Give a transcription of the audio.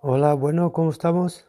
Hola, bueno, ¿cómo estamos?